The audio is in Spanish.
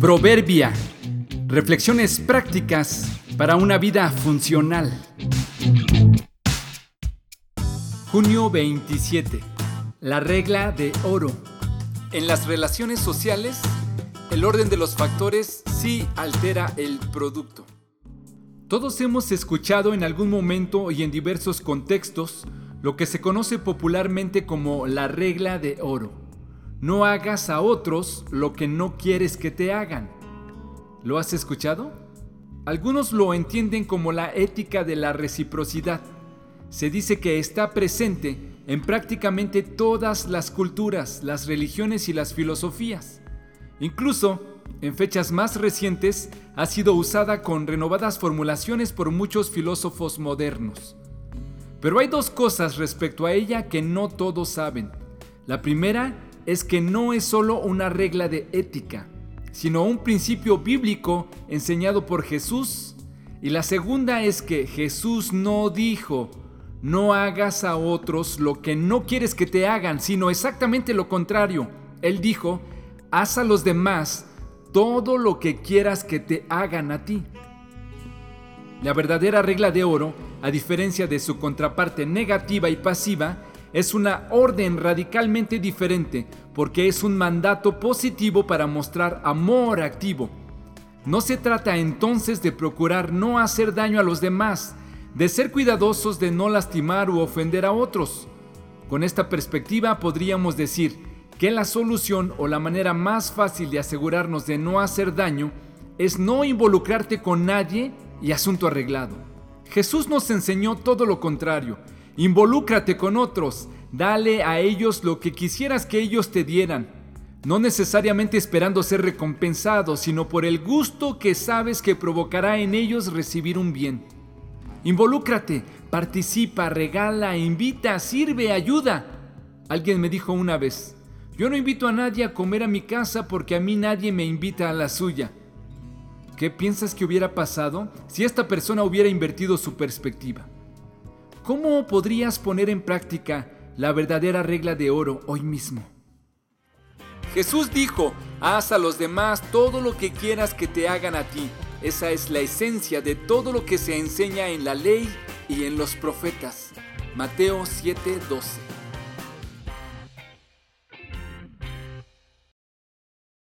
Proverbia. Reflexiones prácticas para una vida funcional. Junio 27. La regla de oro. En las relaciones sociales, el orden de los factores sí altera el producto. Todos hemos escuchado en algún momento y en diversos contextos lo que se conoce popularmente como la regla de oro. No hagas a otros lo que no quieres que te hagan. ¿Lo has escuchado? Algunos lo entienden como la ética de la reciprocidad. Se dice que está presente en prácticamente todas las culturas, las religiones y las filosofías. Incluso, en fechas más recientes, ha sido usada con renovadas formulaciones por muchos filósofos modernos. Pero hay dos cosas respecto a ella que no todos saben. La primera es que no es solo una regla de ética, sino un principio bíblico enseñado por Jesús. Y la segunda es que Jesús no dijo, no hagas a otros lo que no quieres que te hagan, sino exactamente lo contrario. Él dijo, haz a los demás todo lo que quieras que te hagan a ti. La verdadera regla de oro, a diferencia de su contraparte negativa y pasiva, es una orden radicalmente diferente porque es un mandato positivo para mostrar amor activo. No se trata entonces de procurar no hacer daño a los demás, de ser cuidadosos de no lastimar u ofender a otros. Con esta perspectiva podríamos decir que la solución o la manera más fácil de asegurarnos de no hacer daño es no involucrarte con nadie y asunto arreglado. Jesús nos enseñó todo lo contrario Involúcrate con otros, dale a ellos lo que quisieras que ellos te dieran, no necesariamente esperando ser recompensado, sino por el gusto que sabes que provocará en ellos recibir un bien. Involúcrate, participa, regala, invita, sirve, ayuda. Alguien me dijo una vez, yo no invito a nadie a comer a mi casa porque a mí nadie me invita a la suya. ¿Qué piensas que hubiera pasado si esta persona hubiera invertido su perspectiva? ¿Cómo podrías poner en práctica la verdadera regla de oro hoy mismo? Jesús dijo, haz a los demás todo lo que quieras que te hagan a ti. Esa es la esencia de todo lo que se enseña en la ley y en los profetas. Mateo 7:12